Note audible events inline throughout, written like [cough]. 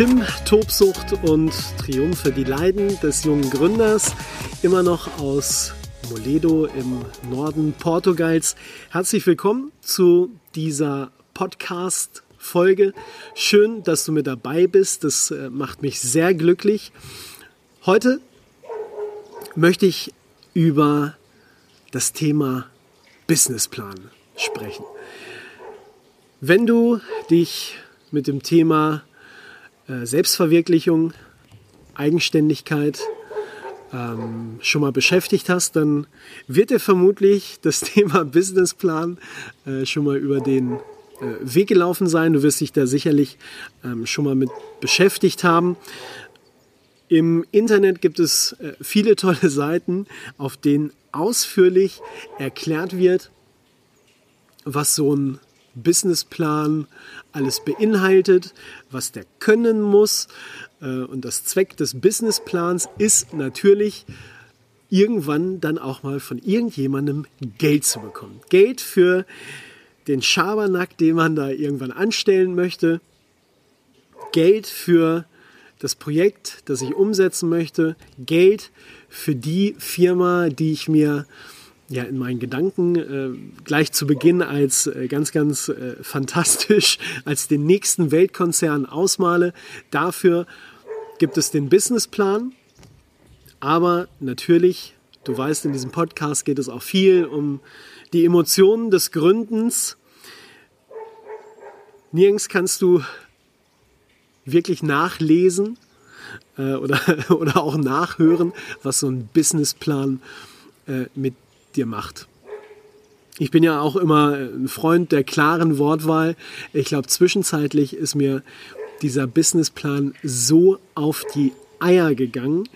Tim, Tobsucht und Triumphe, die Leiden des jungen Gründers, immer noch aus Moledo im Norden Portugals. Herzlich willkommen zu dieser Podcast-Folge. Schön, dass du mit dabei bist. Das äh, macht mich sehr glücklich. Heute möchte ich über das Thema Businessplan sprechen. Wenn du dich mit dem Thema Selbstverwirklichung, Eigenständigkeit ähm, schon mal beschäftigt hast, dann wird dir vermutlich das [laughs] Thema Businessplan äh, schon mal über den äh, Weg gelaufen sein. Du wirst dich da sicherlich ähm, schon mal mit beschäftigt haben. Im Internet gibt es äh, viele tolle [laughs] Seiten, auf denen ausführlich erklärt wird, was so ein Businessplan alles beinhaltet, was der können muss. Äh, und das Zweck des Businessplans ist natürlich, irgendwann dann auch mal von irgendjemandem Geld zu bekommen. Geld für den Schabernack, den man da irgendwann anstellen möchte. Geld für das Projekt, das ich umsetzen möchte. Geld für die Firma, die ich mir ja in meinen Gedanken äh, gleich zu Beginn als äh, ganz, ganz äh, fantastisch, [laughs] als den nächsten Weltkonzern ausmale. Dafür gibt es den Businessplan. Aber natürlich, du weißt, in diesem Podcast geht es auch viel um die Emotionen des Gründens. Nirgends kannst du wirklich nachlesen äh, oder, [laughs] oder auch nachhören, was so ein Businessplan äh, mit dir macht. Ich bin ja auch immer ein Freund der klaren Wortwahl. Ich glaube, zwischenzeitlich ist mir dieser Businessplan so auf die Eier gegangen,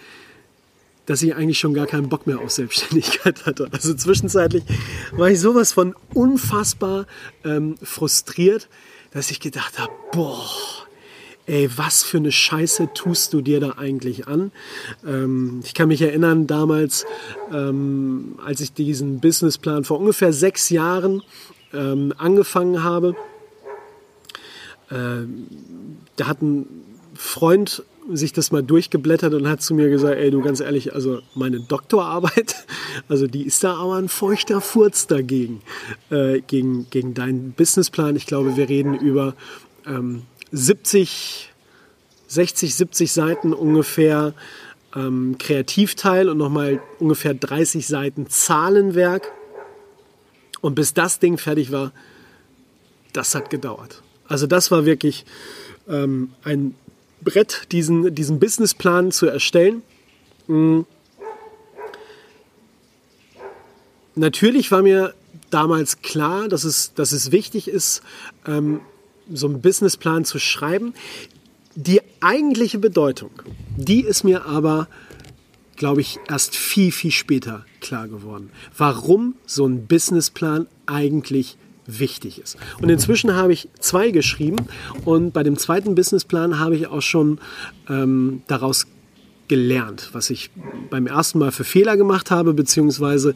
dass ich eigentlich schon gar keinen Bock mehr auf Selbstständigkeit hatte. Also zwischenzeitlich war ich sowas von unfassbar ähm, frustriert, dass ich gedacht habe, boah, ey, was für eine Scheiße tust du dir da eigentlich an? Ähm, ich kann mich erinnern, damals, ähm, als ich diesen Businessplan vor ungefähr sechs Jahren ähm, angefangen habe, äh, da hat ein Freund sich das mal durchgeblättert und hat zu mir gesagt, ey du ganz ehrlich, also meine Doktorarbeit, [laughs] also die ist da aber ein feuchter Furz dagegen, äh, gegen, gegen deinen Businessplan. Ich glaube, wir reden über ähm, 70, 60, 70 Seiten ungefähr ähm, Kreativteil und nochmal ungefähr 30 Seiten Zahlenwerk. Und bis das Ding fertig war, das hat gedauert. Also das war wirklich ähm, ein Brett, diesen, diesen Businessplan zu erstellen. Mhm. Natürlich war mir damals klar, dass es, dass es wichtig ist, ähm, so einen Businessplan zu schreiben. Die eigentliche Bedeutung, die ist mir aber, glaube ich, erst viel, viel später klar geworden. Warum so ein Businessplan eigentlich wichtig ist. Und inzwischen habe ich zwei geschrieben und bei dem zweiten Businessplan habe ich auch schon ähm, daraus gelernt, was ich beim ersten Mal für Fehler gemacht habe, beziehungsweise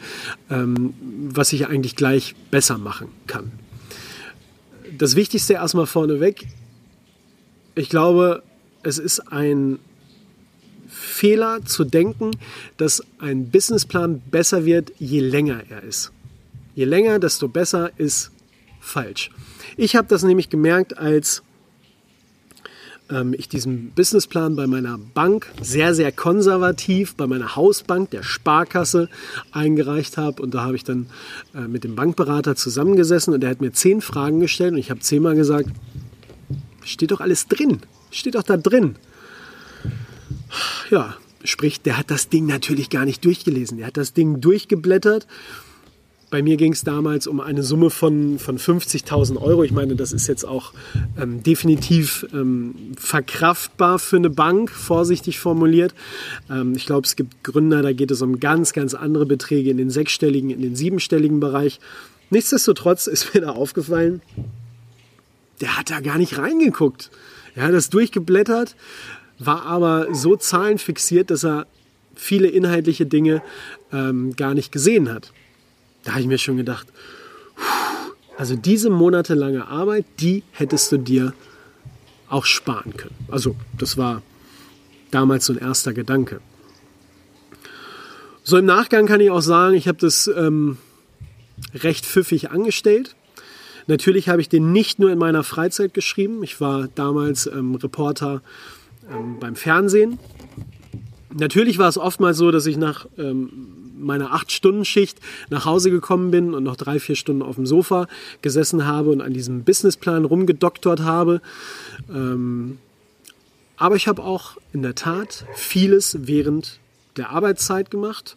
ähm, was ich eigentlich gleich besser machen kann das Wichtigste erstmal vorneweg. Ich glaube, es ist ein Fehler zu denken, dass ein Businessplan besser wird, je länger er ist. Je länger, desto besser ist falsch. Ich habe das nämlich gemerkt, als ähm, ich diesen Businessplan bei meiner Bank sehr, sehr konservativ, bei meiner Hausbank, der Sparkasse, eingereicht habe. Und da habe ich dann äh, mit dem Bankberater zusammengesessen und er hat mir zehn Fragen gestellt und ich habe zehnmal gesagt, steht doch alles drin, steht doch da drin. Ja, sprich, der hat das Ding natürlich gar nicht durchgelesen. Der hat das Ding durchgeblättert bei mir ging es damals um eine Summe von, von 50.000 Euro. Ich meine, das ist jetzt auch ähm, definitiv ähm, verkraftbar für eine Bank, vorsichtig formuliert. Ähm, ich glaube, es gibt Gründer, da geht es um ganz, ganz andere Beträge in den sechsstelligen, in den siebenstelligen Bereich. Nichtsdestotrotz ist mir da aufgefallen, der hat da gar nicht reingeguckt. Er hat das durchgeblättert, war aber so zahlenfixiert, dass er viele inhaltliche Dinge ähm, gar nicht gesehen hat. Da habe ich mir schon gedacht, also diese monatelange Arbeit, die hättest du dir auch sparen können. Also das war damals so ein erster Gedanke. So im Nachgang kann ich auch sagen, ich habe das ähm, recht pfiffig angestellt. Natürlich habe ich den nicht nur in meiner Freizeit geschrieben. Ich war damals ähm, Reporter ähm, beim Fernsehen. Natürlich war es oftmals so, dass ich nach ähm, meiner 8-Stunden-Schicht nach Hause gekommen bin und noch drei, vier Stunden auf dem Sofa gesessen habe und an diesem Businessplan rumgedoktort habe. Ähm, aber ich habe auch in der Tat vieles während der Arbeitszeit gemacht.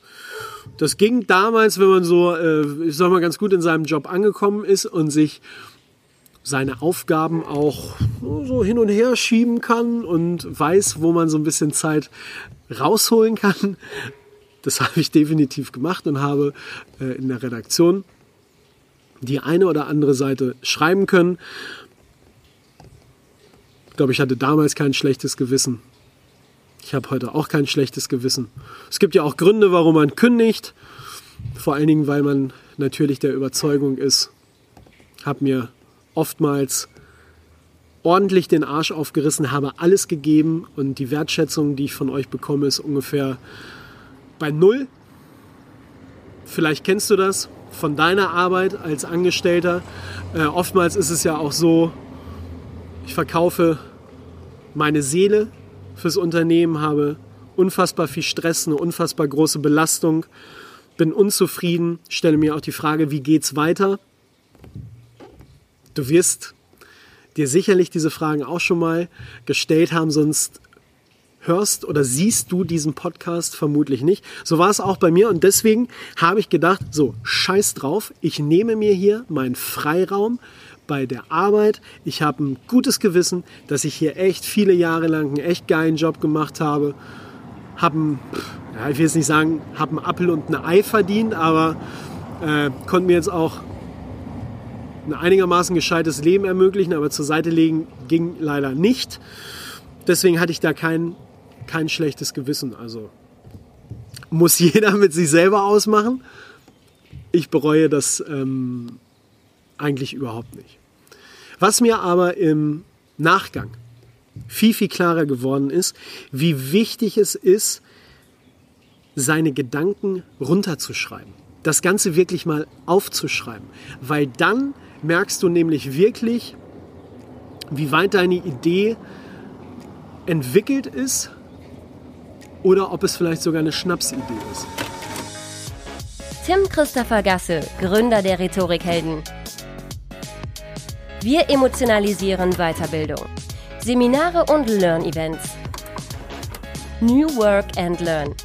Das ging damals, wenn man so, äh, ich sag mal, ganz gut in seinem Job angekommen ist und sich seine Aufgaben auch so hin und her schieben kann und weiß, wo man so ein bisschen Zeit rausholen kann. Das [laughs] habe ich definitiv gemacht und habe äh, in der Redaktion die eine oder andere Seite schreiben können. Ich glaube, ich hatte damals kein schlechtes Gewissen. Ich habe heute auch kein schlechtes Gewissen. Es gibt ja auch Gründe, warum man kündigt. Vor allen Dingen, weil man natürlich der Überzeugung ist, habe mir oftmals ordentlich den Arsch aufgerissen, habe alles gegeben und die Wertschätzung, die ich von euch bekomme, ist ungefähr bei null. Vielleicht kennst du das von deiner Arbeit als Angestellter. Äh, oftmals ist es ja auch so, ich verkaufe meine Seele fürs Unternehmen, habe unfassbar viel Stress, eine unfassbar große Belastung, bin unzufrieden, stelle mir auch die Frage, wie geht's weiter? Du wirst dir sicherlich diese Fragen auch schon mal gestellt haben, sonst hörst oder siehst du diesen Podcast vermutlich nicht. So war es auch bei mir und deswegen habe ich gedacht, so scheiß drauf, ich nehme mir hier meinen Freiraum bei der Arbeit. Ich habe ein gutes Gewissen, dass ich hier echt viele Jahre lang einen echt geilen Job gemacht habe. Habe ja, ich will jetzt nicht sagen, habe einen Appel und ein Ei verdient, aber äh, konnte mir jetzt auch ein einigermaßen gescheites Leben ermöglichen, aber zur Seite legen ging leider nicht. Deswegen hatte ich da kein, kein schlechtes Gewissen. Also muss jeder [laughs] mit sich selber ausmachen. Ich bereue das ähm, eigentlich überhaupt nicht. Was mir aber im Nachgang viel, viel klarer geworden ist, wie wichtig es ist, seine Gedanken runterzuschreiben. Das Ganze wirklich mal aufzuschreiben. Weil dann merkst du nämlich wirklich, wie weit deine Idee entwickelt ist oder ob es vielleicht sogar eine Schnapsidee ist. Tim Christopher Gasse, Gründer der Rhetorikhelden. Wir emotionalisieren Weiterbildung. Seminare und Learn-Events. New Work and Learn.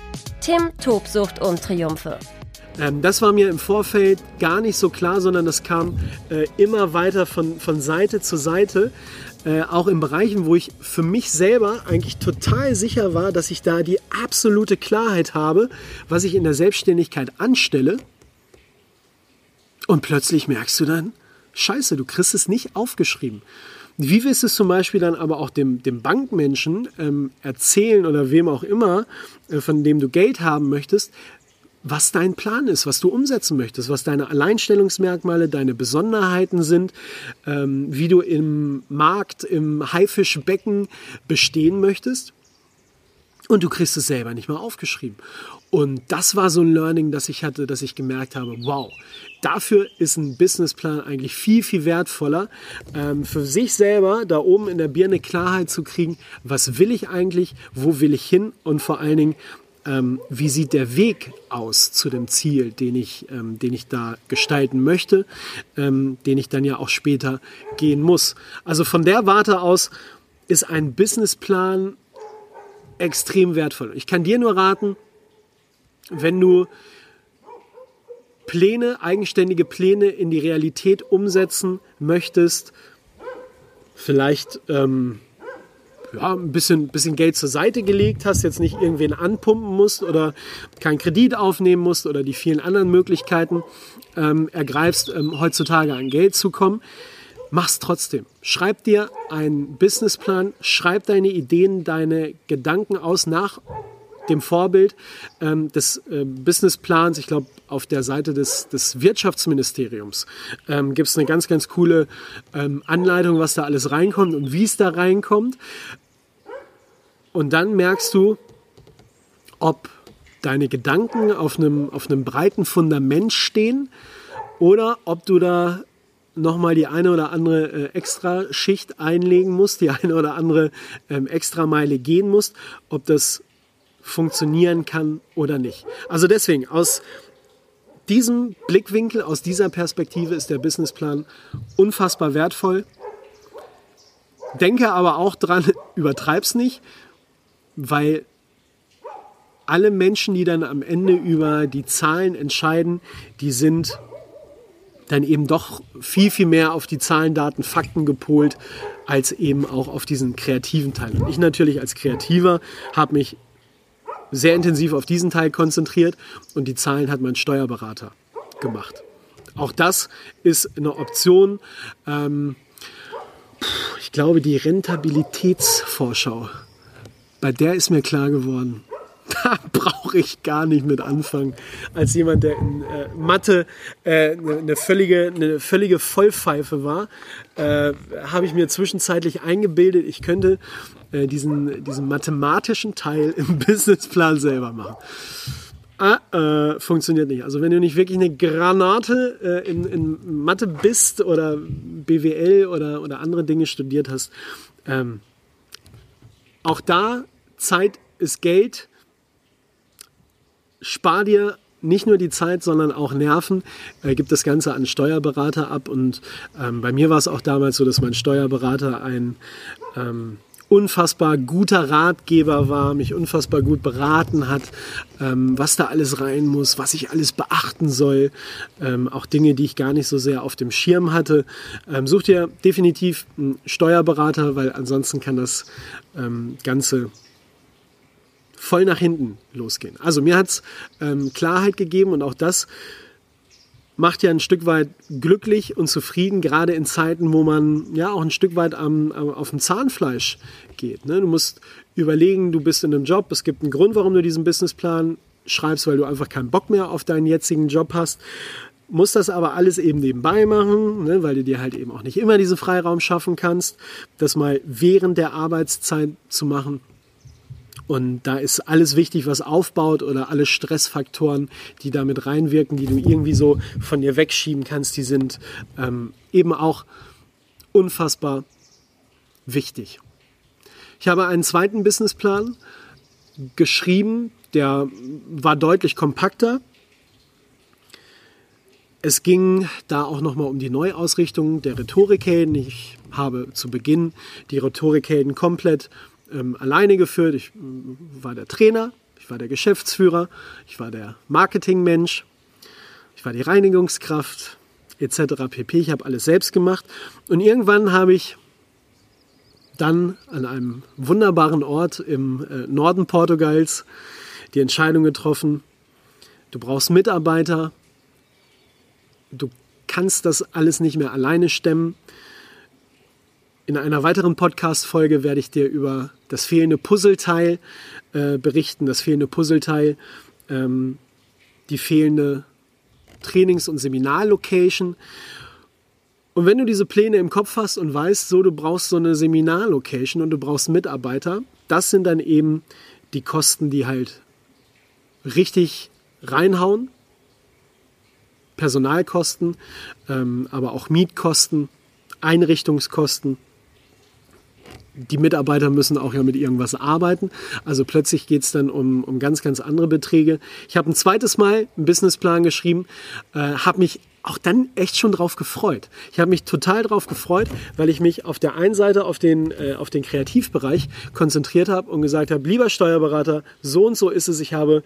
Tim, Tobsucht und Triumphe. Ähm, das war mir im Vorfeld gar nicht so klar, sondern das kam äh, immer weiter von, von Seite zu Seite. Äh, auch in Bereichen, wo ich für mich selber eigentlich total sicher war, dass ich da die absolute Klarheit habe, was ich in der Selbstständigkeit anstelle. Und plötzlich merkst du dann, scheiße, du kriegst es nicht aufgeschrieben. Wie wirst du es zum Beispiel dann aber auch dem, dem Bankmenschen ähm, erzählen oder wem auch immer, äh, von dem du Geld haben möchtest, was dein Plan ist, was du umsetzen möchtest, was deine Alleinstellungsmerkmale, deine Besonderheiten sind, ähm, wie du im Markt, im Haifischbecken bestehen möchtest. Und du kriegst es selber nicht mal aufgeschrieben. Und das war so ein Learning, das ich hatte, dass ich gemerkt habe, wow, dafür ist ein Businessplan eigentlich viel, viel wertvoller, ähm, für sich selber da oben in der Birne Klarheit zu kriegen, was will ich eigentlich, wo will ich hin und vor allen Dingen, ähm, wie sieht der Weg aus zu dem Ziel, den ich, ähm, den ich da gestalten möchte, ähm, den ich dann ja auch später gehen muss. Also von der Warte aus ist ein Businessplan extrem wertvoll. Ich kann dir nur raten, wenn du Pläne, eigenständige Pläne in die Realität umsetzen möchtest, vielleicht ähm, ja, ein bisschen, bisschen Geld zur Seite gelegt hast, jetzt nicht irgendwen anpumpen musst oder keinen Kredit aufnehmen musst oder die vielen anderen Möglichkeiten ähm, ergreifst, ähm, heutzutage an Geld zu kommen, mach's trotzdem. Schreib dir einen Businessplan, schreib deine Ideen, deine Gedanken aus nach dem Vorbild ähm, des äh, Businessplans. Ich glaube, auf der Seite des, des Wirtschaftsministeriums ähm, gibt es eine ganz, ganz coole ähm, Anleitung, was da alles reinkommt und wie es da reinkommt. Und dann merkst du, ob deine Gedanken auf einem, auf einem breiten Fundament stehen oder ob du da nochmal die eine oder andere äh, extra Schicht einlegen musst, die eine oder andere ähm, extra Meile gehen musst, ob das funktionieren kann oder nicht. Also deswegen, aus diesem Blickwinkel, aus dieser Perspektive ist der Businessplan unfassbar wertvoll. Denke aber auch dran, [laughs] übertreib's nicht weil alle Menschen, die dann am Ende über die Zahlen entscheiden, die sind dann eben doch viel, viel mehr auf die Zahlen, Daten, Fakten gepolt, als eben auch auf diesen kreativen Teil. Und ich natürlich als Kreativer habe mich sehr intensiv auf diesen Teil konzentriert und die Zahlen hat mein Steuerberater gemacht. Auch das ist eine Option. Ähm, ich glaube, die Rentabilitätsvorschau bei der ist mir klar geworden, [laughs] da brauche ich gar nicht mit anfangen. Als jemand, der in äh, Mathe äh, eine, eine, völlige, eine völlige Vollpfeife war, äh, habe ich mir zwischenzeitlich eingebildet, ich könnte äh, diesen, diesen mathematischen Teil im [laughs] Businessplan selber machen. Ah, äh, funktioniert nicht. Also wenn du nicht wirklich eine Granate äh, in, in, Mathe bist oder BWL oder, oder andere Dinge studiert hast, ähm, auch da, Zeit ist Geld. Spar dir nicht nur die Zeit, sondern auch Nerven. Äh, gibt das Ganze an Steuerberater ab. Und ähm, bei mir war es auch damals so, dass mein Steuerberater ein ähm, unfassbar guter Ratgeber war, mich unfassbar gut beraten hat, ähm, was da alles rein muss, was ich alles beachten soll. Ähm, auch Dinge, die ich gar nicht so sehr auf dem Schirm hatte. Ähm, such dir definitiv einen Steuerberater, weil ansonsten kann das ähm, Ganze voll nach hinten losgehen. Also mir hat es ähm, Klarheit gegeben und auch das macht ja ein Stück weit glücklich und zufrieden, gerade in Zeiten, wo man ja auch ein Stück weit am, am, auf dem Zahnfleisch geht. Ne? Du musst überlegen, du bist in einem Job, es gibt einen Grund, warum du diesen Businessplan schreibst, weil du einfach keinen Bock mehr auf deinen jetzigen Job hast. Musst das aber alles eben nebenbei machen, ne, weil du dir halt eben auch nicht immer diesen Freiraum schaffen kannst, das mal während der Arbeitszeit zu machen. Und da ist alles wichtig, was aufbaut oder alle Stressfaktoren, die damit reinwirken, die du irgendwie so von dir wegschieben kannst, die sind ähm, eben auch unfassbar wichtig. Ich habe einen zweiten Businessplan geschrieben, der war deutlich kompakter. Es ging da auch nochmal um die Neuausrichtung der Rhetorikhelden. Ich habe zu Beginn die Rhetorikhelden komplett ähm, alleine geführt. Ich äh, war der Trainer, ich war der Geschäftsführer, ich war der Marketingmensch, ich war die Reinigungskraft etc. pp. Ich habe alles selbst gemacht und irgendwann habe ich dann an einem wunderbaren Ort im äh, Norden Portugals die Entscheidung getroffen, du brauchst Mitarbeiter, du kannst das alles nicht mehr alleine stemmen. In einer weiteren Podcast-Folge werde ich dir über das fehlende Puzzleteil äh, berichten, das fehlende Puzzleteil, ähm, die fehlende Trainings- und Seminarlocation. Und wenn du diese Pläne im Kopf hast und weißt, so du brauchst so eine Seminarlocation und du brauchst Mitarbeiter, das sind dann eben die Kosten, die halt richtig reinhauen. Personalkosten, ähm, aber auch Mietkosten, Einrichtungskosten die Mitarbeiter müssen auch ja mit irgendwas arbeiten. Also plötzlich geht es dann um, um ganz, ganz andere Beträge. Ich habe ein zweites Mal einen Businessplan geschrieben, äh, habe mich auch dann echt schon drauf gefreut. Ich habe mich total drauf gefreut, weil ich mich auf der einen Seite auf den, äh, auf den Kreativbereich konzentriert habe und gesagt habe, lieber Steuerberater, so und so ist es. Ich habe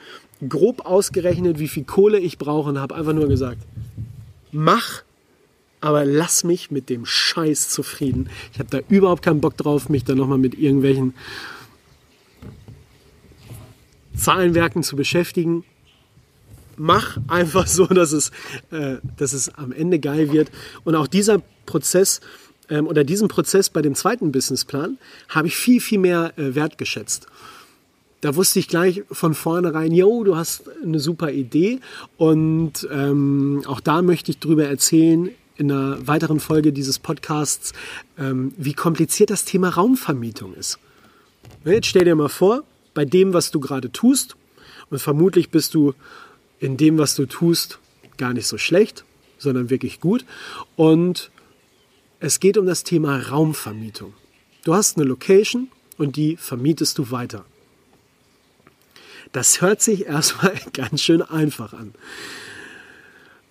grob ausgerechnet, wie viel Kohle ich brauche und habe einfach nur gesagt, mach, aber lass mich mit dem Scheiß zufrieden. Ich habe da überhaupt keinen Bock drauf, mich da nochmal mit irgendwelchen Zahlenwerken zu beschäftigen mach einfach so, dass es, äh, dass es am Ende geil wird. Und auch dieser Prozess ähm, oder diesen Prozess bei dem zweiten Businessplan habe ich viel, viel mehr äh, wertgeschätzt. Da wusste ich gleich von vornherein, yo, du hast eine super Idee und ähm, auch da möchte ich drüber erzählen in einer weiteren Folge dieses Podcasts, ähm, wie kompliziert das Thema Raumvermietung ist. Jetzt stell dir mal vor, bei dem, was du gerade tust, und vermutlich bist du in dem, was du tust, gar nicht so schlecht, sondern wirklich gut. Und es geht um das Thema Raumvermietung. Du hast eine Location und die vermietest du weiter. Das hört sich erstmal [laughs] ganz schön einfach an.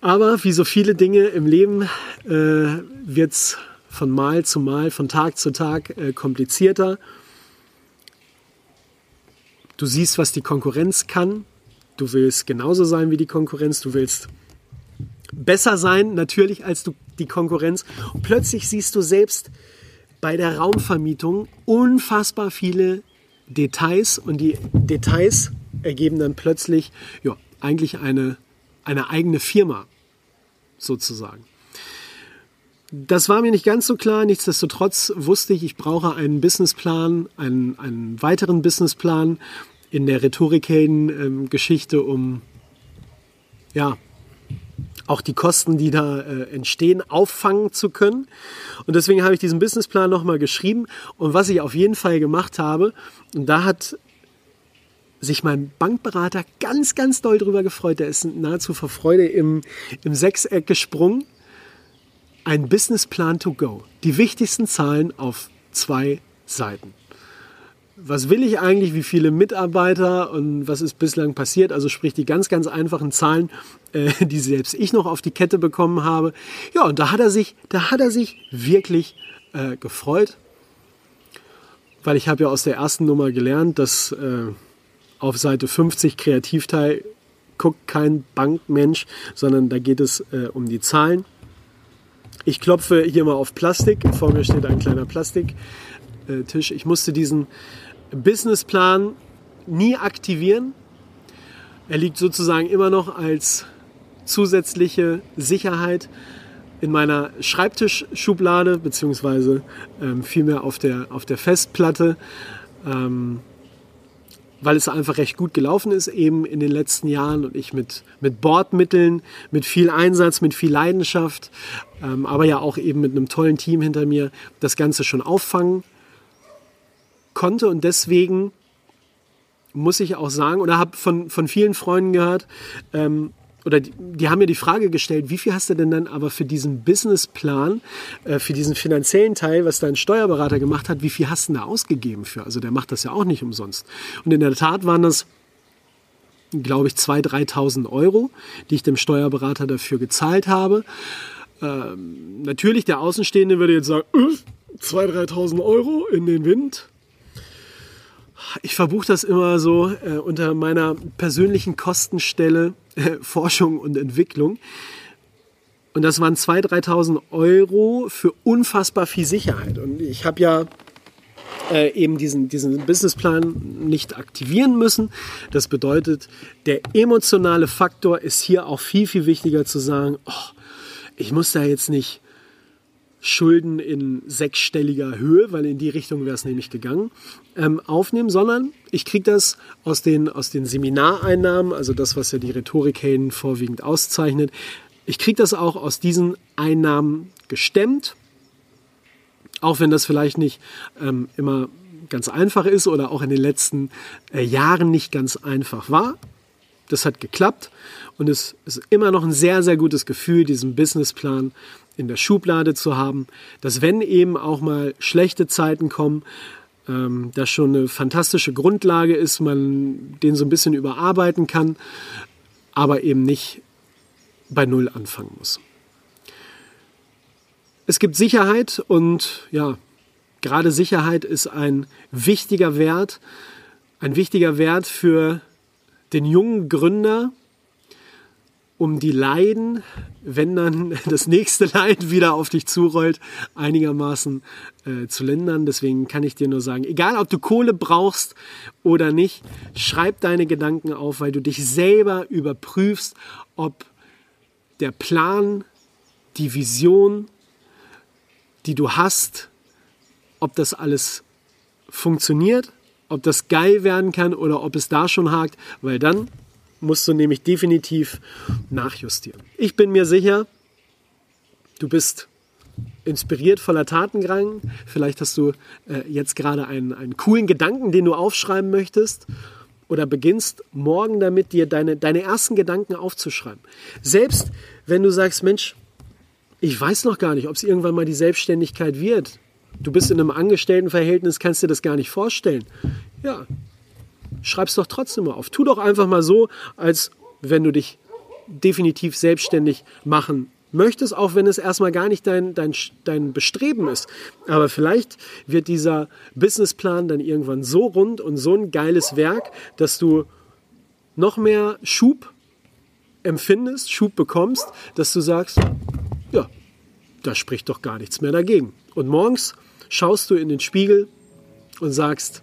Aber wie so viele Dinge im Leben äh, wird es von Mal zu Mal, von Tag zu Tag äh, komplizierter. Du siehst, was die Konkurrenz kann. Du willst genauso sein wie die Konkurrenz. Du willst besser sein, natürlich, als du, die Konkurrenz. Und plötzlich siehst du selbst bei der Raumvermietung unfassbar viele Details. Und die Details ergeben dann plötzlich ja, eigentlich eine, eine eigene Firma, sozusagen. Das war mir nicht ganz so klar. Nichtsdestotrotz wusste ich, ich brauche einen Businessplan, einen, einen weiteren Businessplan, in der Rhetorikhelden-Geschichte, ähm, um ja, auch die Kosten, die da äh, entstehen, auffangen zu können. Und deswegen habe ich diesen Businessplan nochmal geschrieben. Und was ich auf jeden Fall gemacht habe, und da hat sich mein Bankberater ganz, ganz doll drüber gefreut. Der ist nahezu vor Freude im, im Sechseck gesprungen. Ein Businessplan to go. Die wichtigsten Zahlen auf zwei Seiten was will ich eigentlich, wie viele Mitarbeiter und was ist bislang passiert. Also sprich die ganz, ganz einfachen Zahlen, äh, die selbst ich noch auf die Kette bekommen habe. Ja, und da hat er sich, da hat er sich wirklich äh, gefreut, weil ich habe ja aus der ersten Nummer gelernt, dass äh, auf Seite 50 Kreativteil guckt kein Bankmensch, sondern da geht es äh, um die Zahlen. Ich klopfe hier mal auf Plastik. Vor mir steht ein kleiner Plastiktisch. Ich musste diesen Businessplan nie aktivieren. Er liegt sozusagen immer noch als zusätzliche Sicherheit in meiner Schreibtischschublade, beziehungsweise ähm, vielmehr auf der, auf der Festplatte, ähm, weil es einfach recht gut gelaufen ist, eben in den letzten Jahren und ich mit, mit Bordmitteln, mit viel Einsatz, mit viel Leidenschaft, ähm, aber ja auch eben mit einem tollen Team hinter mir das Ganze schon auffangen konnte. Und deswegen muss ich auch sagen, oder habe von, von vielen Freunden gehört, ähm, oder die, die, haben mir die Frage gestellt, wie viel hast du denn dann aber für diesen Businessplan, äh, für diesen finanziellen Teil, was dein Steuerberater gemacht hat, wie viel hast du da ausgegeben für? Also der macht das ja auch nicht umsonst. Und in der Tat waren das, glaube ich, 2.000, 3.000 Euro, die ich dem Steuerberater dafür gezahlt habe. Ähm, natürlich, der Außenstehende würde jetzt sagen, äh, 2.000, 3.000 Euro in den Wind ich verbuche das immer so äh, unter meiner persönlichen Kostenstelle [laughs] Forschung und Entwicklung. Und das waren 2.000, 3.000 Euro für unfassbar viel Sicherheit. Und ich habe ja äh, eben diesen, diesen Businessplan nicht aktivieren müssen. Das bedeutet, der emotionale Faktor ist hier auch viel, viel wichtiger zu sagen, oh, ich muss da jetzt nicht Schulden in sechsstelliger Höhe, weil in die Richtung wäre es nämlich gegangen, ähm, aufnehmen, sondern ich kriege das aus den, aus den Seminareinnahmen, also das, was ja die Rhetorikhelden vorwiegend auszeichnet. Ich kriege das auch aus diesen Einnahmen gestemmt, auch wenn das vielleicht nicht ähm, immer ganz einfach ist oder auch in den letzten äh, Jahren nicht ganz einfach war. Das hat geklappt und es ist immer noch ein sehr, sehr gutes Gefühl, diesen Businessplan in der Schublade zu haben, dass wenn eben auch mal schlechte Zeiten kommen, ähm, das schon eine fantastische Grundlage ist, man den so ein bisschen überarbeiten kann, aber eben nicht bei Null anfangen muss. Es gibt Sicherheit und ja, gerade Sicherheit ist ein wichtiger Wert, ein wichtiger Wert für den jungen Gründer, um die Leiden, wenn dann [laughs] das nächste Leid wieder auf dich zurollt, einigermaßen äh, zu lindern. Deswegen kann ich dir nur sagen, egal ob du Kohle brauchst oder nicht, schreib deine Gedanken auf, weil du dich selber überprüfst, ob der Plan, die Vision, die du hast, ob das alles funktioniert, ob das geil werden kann oder ob es da schon hakt, weil dann musst du nämlich definitiv nachjustieren. Ich bin mir sicher, du bist inspiriert, voller Tatendrang. Vielleicht hast du äh, jetzt gerade einen, einen coolen Gedanken, den du aufschreiben möchtest oder beginnst morgen damit, dir deine, deine ersten Gedanken aufzuschreiben. Selbst wenn du sagst, Mensch, ich weiß noch gar nicht, ob es irgendwann mal die Selbstständigkeit wird. Du bist in einem Angestelltenverhältnis, kannst dir das gar nicht vorstellen. Ja, schreib's doch trotzdem mal auf. Tu doch einfach mal so, als wenn du dich definitiv selbstständig machen möchtest, auch wenn es erstmal gar nicht dein, dein, dein Bestreben ist. Aber vielleicht wird dieser Businessplan dann irgendwann so rund und so ein geiles Werk, dass du noch mehr Schub empfindest, Schub bekommst, dass du sagst, ja, da spricht doch gar nichts mehr dagegen. Und morgens schaust du in den Spiegel und sagst,